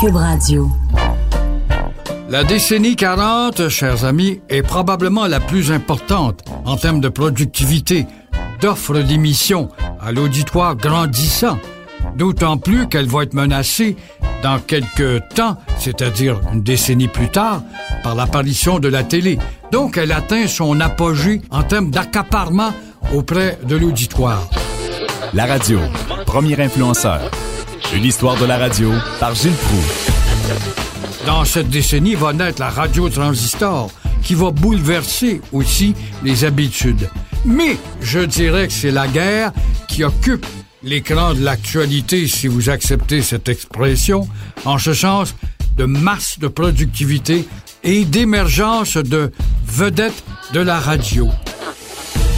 Cube Radio. La décennie 40, chers amis, est probablement la plus importante en termes de productivité, d'offres d'émissions à l'auditoire grandissant d'autant plus qu'elle va être menacée dans quelques temps, c'est-à-dire une décennie plus tard, par l'apparition de la télé. Donc elle atteint son apogée en termes d'accaparement auprès de l'auditoire. La radio, premier influenceur. Une histoire de la radio par Gilles Proux. Dans cette décennie va naître la radio transistor qui va bouleverser aussi les habitudes. Mais je dirais que c'est la guerre qui occupe l'écran de l'actualité, si vous acceptez cette expression, en ce sens de masse de productivité et d'émergence de vedettes de la radio.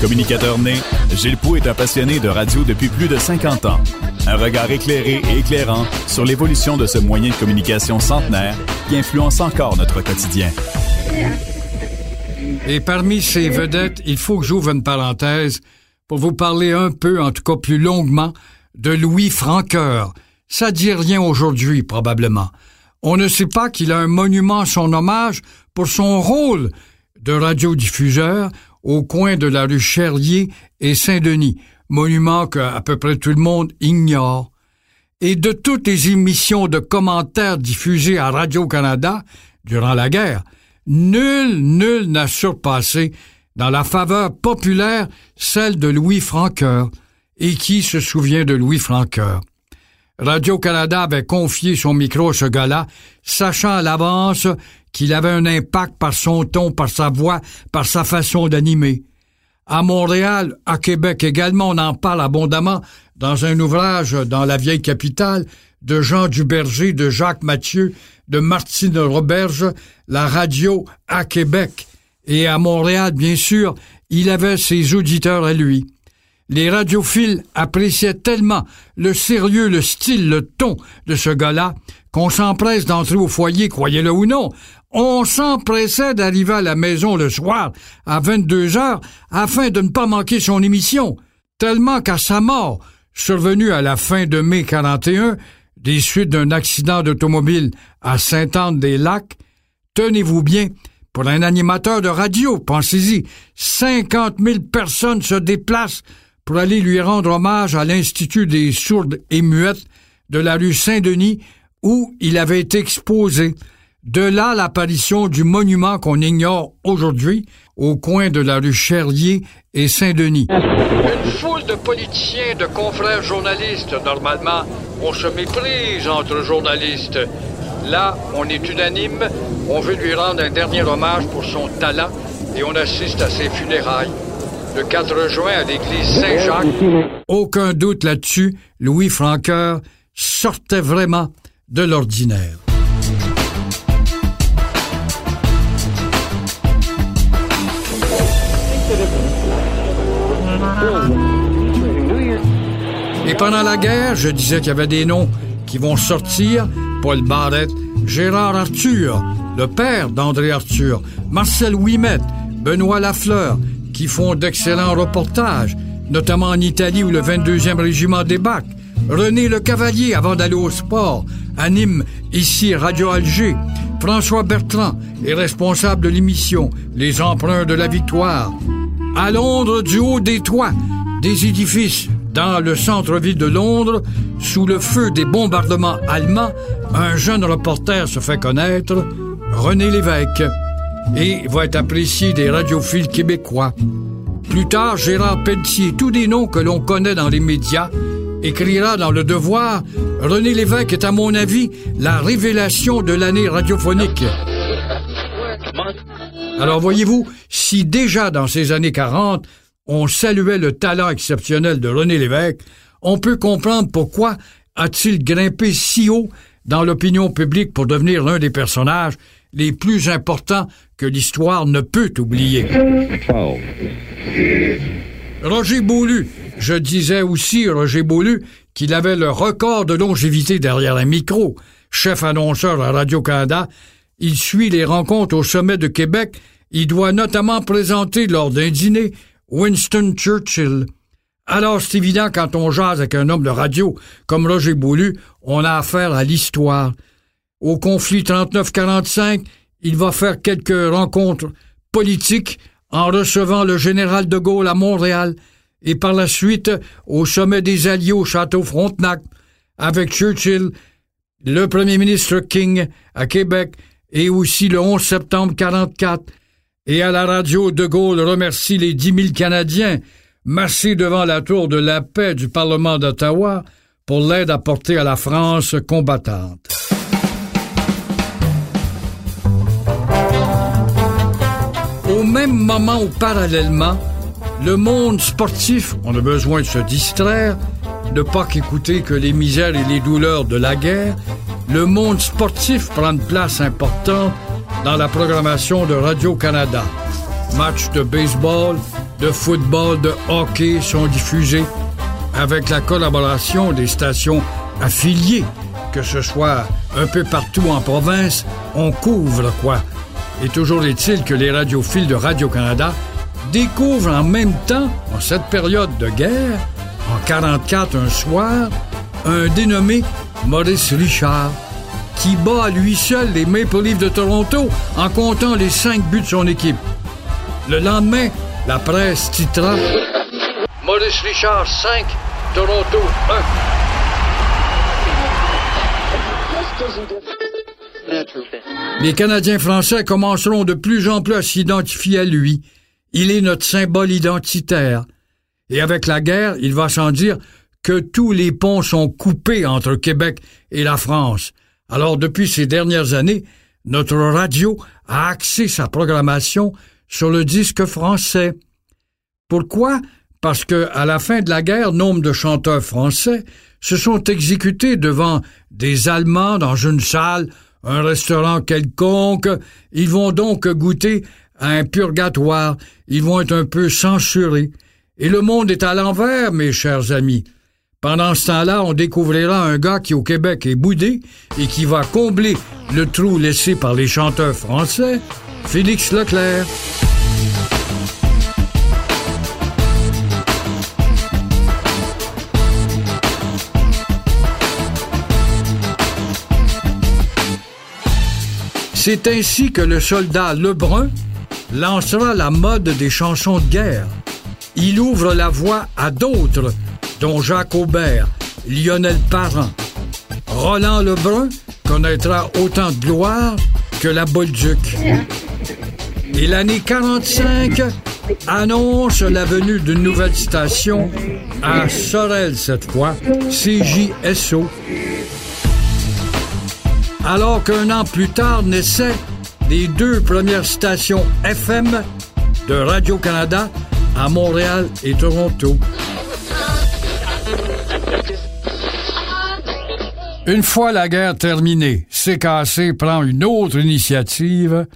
Communicateur né, Gilles Pou est un passionné de radio depuis plus de 50 ans. Un regard éclairé et éclairant sur l'évolution de ce moyen de communication centenaire qui influence encore notre quotidien. Et parmi ces vedettes, il faut que j'ouvre une parenthèse pour vous parler un peu, en tout cas plus longuement, de Louis Franqueur. Ça dit rien aujourd'hui, probablement. On ne sait pas qu'il a un monument à son hommage pour son rôle de radiodiffuseur au coin de la rue Cherlier et Saint-Denis, monument que à peu près tout le monde ignore. Et de toutes les émissions de commentaires diffusées à Radio-Canada durant la guerre, nul, nul n'a surpassé dans la faveur populaire, celle de Louis Franqueur. Et qui se souvient de Louis Franqueur? Radio-Canada avait confié son micro à ce gars-là, sachant à l'avance qu'il avait un impact par son ton, par sa voix, par sa façon d'animer. À Montréal, à Québec également, on en parle abondamment dans un ouvrage dans la vieille capitale de Jean Duberger, de Jacques Mathieu, de Martine Roberge, La radio à Québec. Et à Montréal, bien sûr, il avait ses auditeurs à lui. Les radiophiles appréciaient tellement le sérieux, le style, le ton de ce gars-là qu'on s'empresse d'entrer au foyer, croyez-le ou non. On s'empressait d'arriver à la maison le soir à 22 heures afin de ne pas manquer son émission. Tellement qu'à sa mort, survenue à la fin de mai 41, des suites d'un accident d'automobile à Sainte-Anne-des-Lacs, tenez-vous bien, pour un animateur de radio, pensez-y, 50 000 personnes se déplacent pour aller lui rendre hommage à l'Institut des sourdes et muettes de la rue Saint-Denis où il avait été exposé. De là l'apparition du monument qu'on ignore aujourd'hui au coin de la rue Cherlier et Saint-Denis. Une foule de politiciens, de confrères journalistes, normalement, on se méprise entre journalistes. Là, on est unanime, on veut lui rendre un dernier hommage pour son talent et on assiste à ses funérailles. Le 4 juin à l'église Saint-Jacques. Aucun doute là-dessus, Louis Franqueur sortait vraiment de l'ordinaire. Et pendant la guerre, je disais qu'il y avait des noms qui vont sortir Paul Barrette, Gérard Arthur, le père d'André Arthur, Marcel Ouimet, Benoît Lafleur, qui font d'excellents reportages, notamment en Italie où le 22e régiment débarque. René Le Cavalier, avant d'aller au sport, anime ici Radio Alger. François Bertrand est responsable de l'émission Les Emprunts de la Victoire. À Londres, du haut des toits, des édifices dans le centre-ville de Londres, sous le feu des bombardements allemands, un jeune reporter se fait connaître, René Lévesque, et va être apprécié des radiophiles québécois. Plus tard, Gérard Pelletier, tous des noms que l'on connaît dans les médias, écrira dans Le Devoir René Lévesque est, à mon avis, la révélation de l'année radiophonique. Alors voyez-vous, si déjà dans ces années 40, on saluait le talent exceptionnel de René Lévesque, on peut comprendre pourquoi a-t-il grimpé si haut dans l'opinion publique pour devenir l'un des personnages les plus importants que l'histoire ne peut oublier. Roger Beaulu. Je disais aussi, Roger Beaulu, qu'il avait le record de longévité derrière un micro. Chef annonceur à Radio-Canada, il suit les rencontres au sommet de Québec. Il doit notamment présenter lors d'un dîner Winston Churchill. Alors, c'est évident, quand on jase avec un homme de radio comme Roger Beaulu, on a affaire à l'histoire. Au conflit 39-45, il va faire quelques rencontres politiques en recevant le général de Gaulle à Montréal et par la suite au sommet des Alliés au château Frontenac avec Churchill, le premier ministre King à Québec et aussi le 11 septembre 44. Et à la radio, De Gaulle remercie les dix mille Canadiens massés devant la tour de la paix du Parlement d'Ottawa pour l'aide apportée à la France combattante. Au même moment ou parallèlement, le monde sportif, on a besoin de se distraire, ne pas qu'écouter que les misères et les douleurs de la guerre, le monde sportif prend une place importante dans la programmation de Radio-Canada. Matchs de baseball, de football, de hockey sont diffusés avec la collaboration des stations affiliées, que ce soit un peu partout en province, on couvre quoi? Et toujours est-il que les radiophiles de Radio-Canada découvrent en même temps, en cette période de guerre, en 44 un soir, un dénommé Maurice Richard, qui bat à lui seul les Maple Leafs de Toronto en comptant les cinq buts de son équipe. Le lendemain, la presse titra Maurice Richard 5, Toronto 1. Les Canadiens français commenceront de plus en plus à s'identifier à lui. Il est notre symbole identitaire. Et avec la guerre, il va sans dire que tous les ponts sont coupés entre Québec et la France. Alors depuis ces dernières années, notre radio a axé sa programmation sur le disque français. Pourquoi? Parce que, à la fin de la guerre, nombre de chanteurs français se sont exécutés devant des Allemands dans une salle, un restaurant quelconque. Ils vont donc goûter à un purgatoire. Ils vont être un peu censurés. Et le monde est à l'envers, mes chers amis. Pendant ce temps-là, on découvrira un gars qui au Québec est boudé et qui va combler le trou laissé par les chanteurs français, Félix Leclerc. C'est ainsi que le soldat Lebrun lancera la mode des chansons de guerre. Il ouvre la voie à d'autres dont Jacques Aubert, Lionel Parent. Roland Lebrun connaîtra autant de gloire que la Bolduc. Et l'année 45 annonce la venue d'une nouvelle station à Sorel cette fois, CJSO. Alors qu'un an plus tard naissaient les deux premières stations FM de Radio-Canada à Montréal et Toronto. Une fois la guerre terminée, CKC prend une autre initiative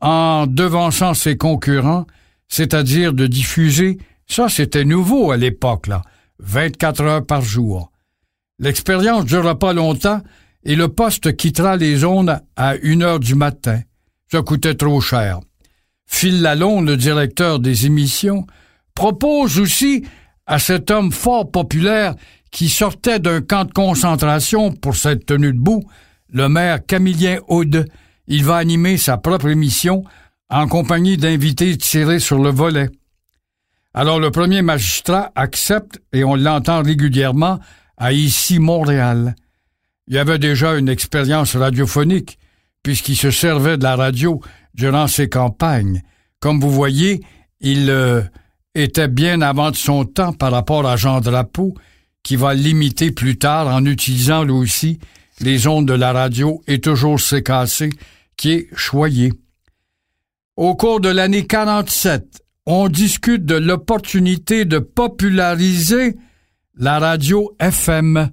en devançant ses concurrents, c'est-à-dire de diffuser, ça c'était nouveau à l'époque, là, 24 heures par jour. L'expérience durera pas longtemps et le poste quittera les zones à une heure du matin. Ça coûtait trop cher. Phil Lalonde, le directeur des émissions, propose aussi à cet homme fort populaire qui sortait d'un camp de concentration pour cette tenue debout, le maire Camillien Aude. Il va animer sa propre émission en compagnie d'invités tirés sur le volet. Alors le premier magistrat accepte, et on l'entend régulièrement, à ici Montréal. Il avait déjà une expérience radiophonique, puisqu'il se servait de la radio durant ses campagnes. Comme vous voyez, il euh, était bien avant de son temps par rapport à Jean Drapeau, qui va l'imiter plus tard en utilisant lui aussi les ondes de la radio et toujours CKC, qui est choyé. Au cours de l'année 47, on discute de l'opportunité de populariser la radio FM.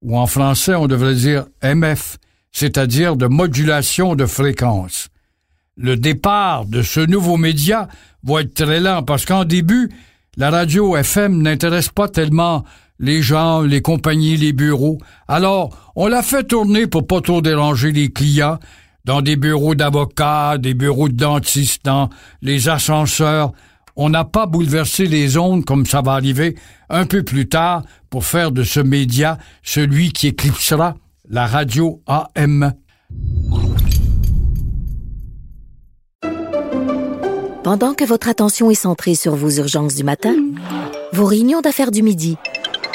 ou en français on devrait dire MF, c'est-à-dire de modulation de fréquence. Le départ de ce nouveau média va être très lent parce qu'en début, la radio FM n'intéresse pas tellement les gens, les compagnies, les bureaux. Alors, on l'a fait tourner pour pas trop déranger les clients dans des bureaux d'avocats, des bureaux de dentistes, dans les ascenseurs. On n'a pas bouleversé les ondes comme ça va arriver un peu plus tard pour faire de ce média celui qui éclipsera la radio AM. Pendant que votre attention est centrée sur vos urgences du matin, vos réunions d'affaires du midi,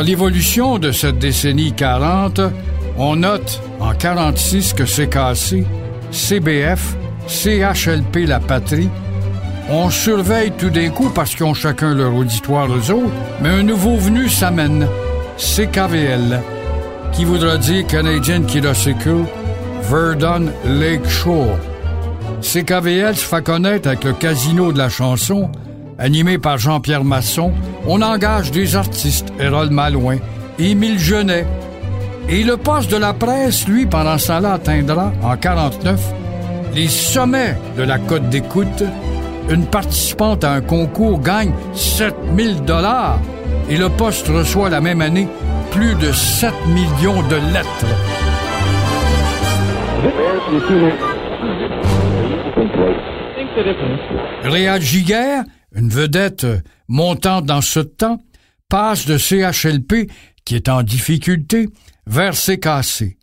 Dans l'évolution de cette décennie 40, on note en 46 que CKC, CBF, CHLP La Patrie, on surveille tout d'un coup parce qu'ils ont chacun leur auditoire eux autres, mais un nouveau venu s'amène, CKVL, qui voudra dire Canadian Kidosicle Verdun Lake Shore. CKVL se fait connaître avec le casino de la chanson, animé par Jean-Pierre Masson. On engage des artistes, Hérol Malouin, Émile Genet. Et le poste de la presse, lui, pendant ce atteindra, en 49, les sommets de la cote d'écoute. Une participante à un concours gagne 7000 dollars et le poste reçoit la même année plus de 7 millions de lettres. Réal Giguère, une vedette montante dans ce temps, passe de CHLP, qui est en difficulté, vers CKC.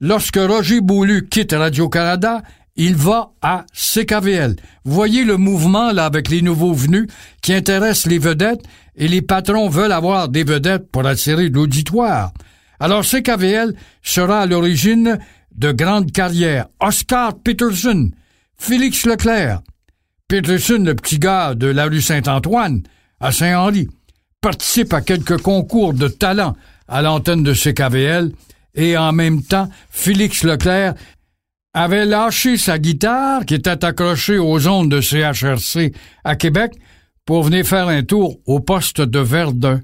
Lorsque Roger Boulu quitte Radio-Canada, il va à CKVL. Voyez le mouvement là avec les nouveaux venus qui intéressent les vedettes et les patrons veulent avoir des vedettes pour attirer l'auditoire. Alors CKVL sera à l'origine de grandes carrières. Oscar Peterson, Félix Leclerc, Peterson, le petit gars de la rue Saint-Antoine, à Saint-Henri, participe à quelques concours de talent à l'antenne de CKVL et en même temps, Félix Leclerc avait lâché sa guitare qui était accrochée aux ondes de CHRC à Québec pour venir faire un tour au poste de Verdun.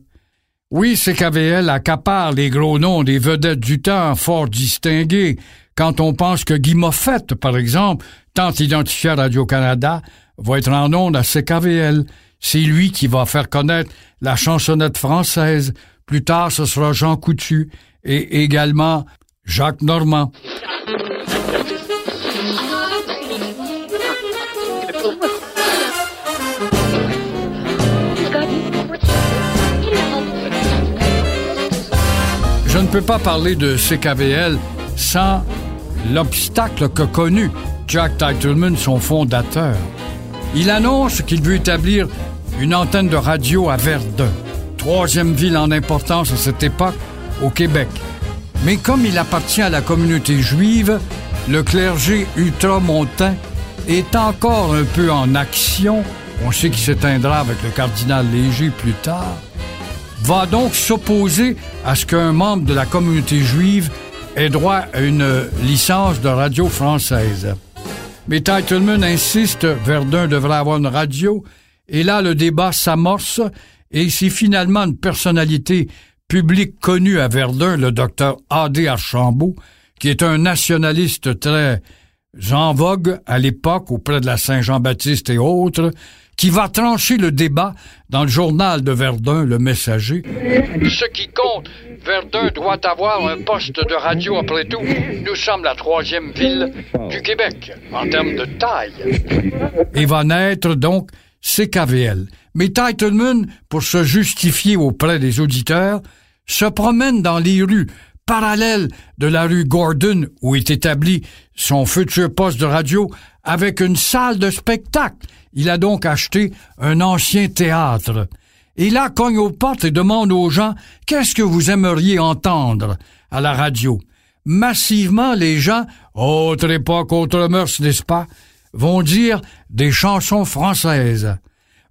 Oui, CKVL accapare les gros noms des vedettes du temps fort distingués quand on pense que Guy Moffett, par exemple, tant identifié à Radio-Canada, va être en ondes à CKVL. C'est lui qui va faire connaître la chansonnette française. Plus tard, ce sera Jean Coutu et également Jacques Normand. Je ne peux pas parler de CKVL sans l'obstacle que connu Jack Titleman, son fondateur. Il annonce qu'il veut établir une antenne de radio à Verdun, troisième ville en importance à cette époque au Québec. Mais comme il appartient à la communauté juive, le clergé ultramontain est encore un peu en action, on sait qu'il s'éteindra avec le cardinal Léger plus tard, va donc s'opposer à ce qu'un membre de la communauté juive ait droit à une licence de radio française. Mais Titleman insiste, Verdun devrait avoir une radio, et là le débat s'amorce, et c'est finalement une personnalité publique connue à Verdun, le docteur A.D. Archambault, qui est un nationaliste très en vogue à l'époque auprès de la Saint-Jean-Baptiste et autres, qui va trancher le débat dans le journal de Verdun, Le Messager. Ce qui compte, Verdun doit avoir un poste de radio après tout. Nous sommes la troisième ville du Québec en termes de taille. Et va naître donc CKVL. Mais Titleman, pour se justifier auprès des auditeurs, se promène dans les rues parallèle de la rue Gordon où est établi son futur poste de radio avec une salle de spectacle. Il a donc acheté un ancien théâtre. Et là, cogne aux portes et demande aux gens qu'est-ce que vous aimeriez entendre à la radio? Massivement, les gens, autre époque, autre mœurs, n'est-ce pas, vont dire des chansons françaises.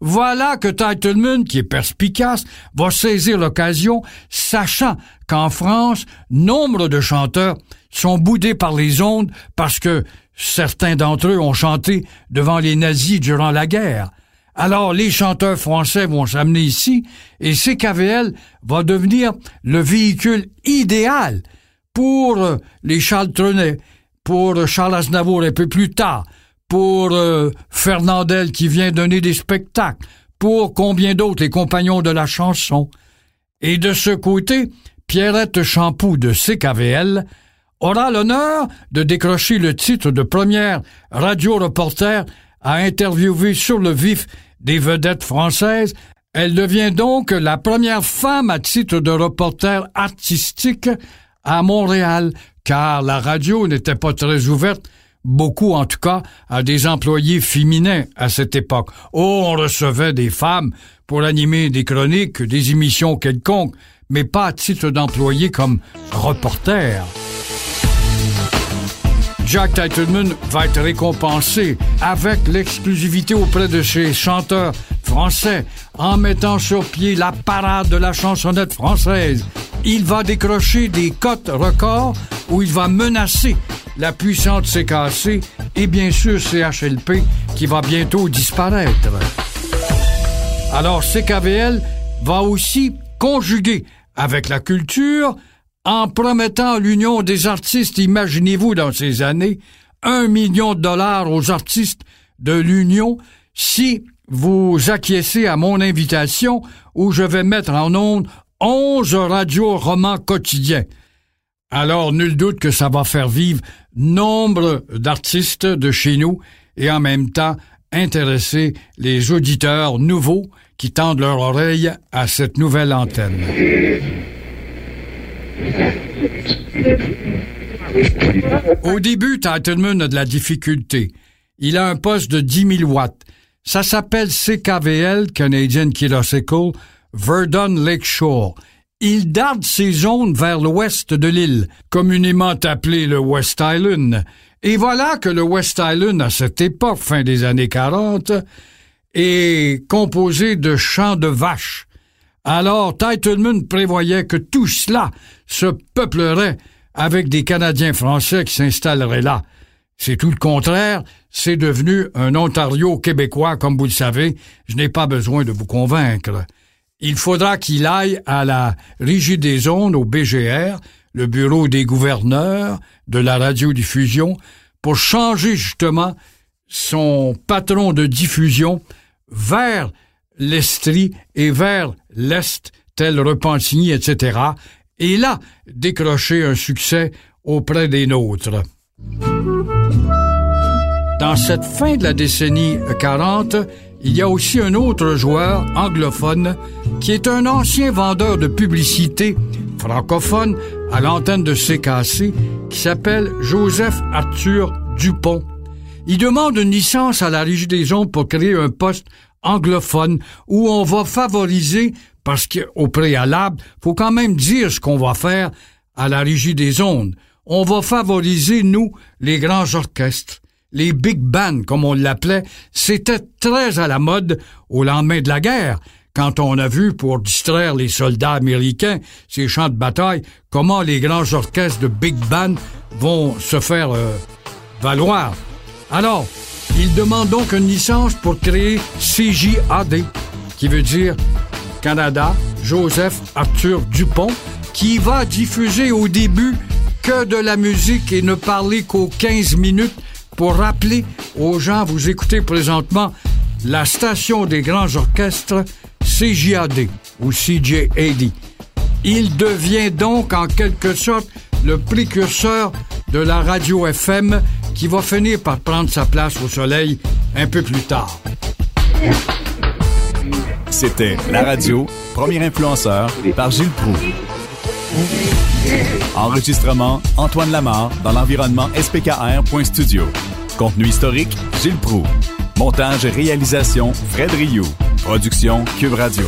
Voilà que Titleman, qui est perspicace, va saisir l'occasion, sachant qu'en France, nombre de chanteurs sont boudés par les ondes parce que certains d'entre eux ont chanté devant les nazis durant la guerre. Alors les chanteurs français vont s'amener ici et CKVL va devenir le véhicule idéal pour les Charles Trenet, pour Charles Aznavour un peu plus tard, pour euh, Fernandel qui vient donner des spectacles, pour combien d'autres les compagnons de la chanson. Et de ce côté, Pierrette Champoux de CKVL aura l'honneur de décrocher le titre de première radio-reporter à interviewer sur le vif des vedettes françaises. Elle devient donc la première femme à titre de reporter artistique à Montréal, car la radio n'était pas très ouverte beaucoup en tout cas, à des employés féminins à cette époque. Oh, on recevait des femmes pour animer des chroniques, des émissions quelconques, mais pas à titre d'employé comme reporter. Jack Titleman va être récompensé avec l'exclusivité auprès de ses chanteurs français en mettant sur pied la parade de la chansonnette française. Il va décrocher des cotes records où il va menacer la puissante CKC et bien sûr CHLP qui va bientôt disparaître. Alors CKVL va aussi conjuguer avec la culture en promettant l'union des artistes, imaginez-vous dans ces années, un million de dollars aux artistes de l'Union si vous acquiescez à mon invitation où je vais mettre en ondes onze radios romans quotidiens. Alors, nul doute que ça va faire vivre nombre d'artistes de chez nous et en même temps intéresser les auditeurs nouveaux qui tendent leur oreille à cette nouvelle antenne. Au début, Titleman a de la difficulté. Il a un poste de 10 000 watts. Ça s'appelle CKVL, Canadian Kilosicle, Verdun Lakeshore. Il darde ses zones vers l'ouest de l'île, communément appelé le West Island. Et voilà que le West Island, à cette époque, fin des années 40, est composé de champs de vaches. Alors, Titleman prévoyait que tout cela se peuplerait avec des Canadiens français qui s'installeraient là. C'est tout le contraire, c'est devenu un Ontario québécois, comme vous le savez, je n'ai pas besoin de vous convaincre. Il faudra qu'il aille à la Régie des ondes, au BGR, le bureau des gouverneurs de la radiodiffusion, pour changer justement son patron de diffusion vers l'Estrie et vers l'Est, tel Repentigny, etc., et là décrocher un succès auprès des nôtres. Dans cette fin de la décennie 40, il y a aussi un autre joueur anglophone qui est un ancien vendeur de publicité francophone à l'antenne de CKC qui s'appelle Joseph Arthur Dupont. Il demande une licence à la Régie des ondes pour créer un poste anglophone où on va favoriser, parce qu'au préalable, faut quand même dire ce qu'on va faire à la Régie des ondes. On va favoriser, nous, les grands orchestres. Les big bands, comme on l'appelait, c'était très à la mode au lendemain de la guerre, quand on a vu, pour distraire les soldats américains, ces champs de bataille, comment les grands orchestres de big band vont se faire euh, valoir. Alors, il demande donc une licence pour créer CJAD, qui veut dire Canada Joseph Arthur Dupont, qui va diffuser au début que de la musique et ne parler qu'aux 15 minutes pour rappeler aux gens, vous écoutez présentement la station des grands orchestres CJAD ou CJAD. Il devient donc en quelque sorte le précurseur de la radio FM qui va finir par prendre sa place au soleil un peu plus tard. C'était La Radio, premier influenceur par Gilles Proux. Enregistrement Antoine Lamar dans l'environnement spkr.studio. Contenu historique Gilles Proux. Montage et réalisation Fred Rioux. Production Cube Radio.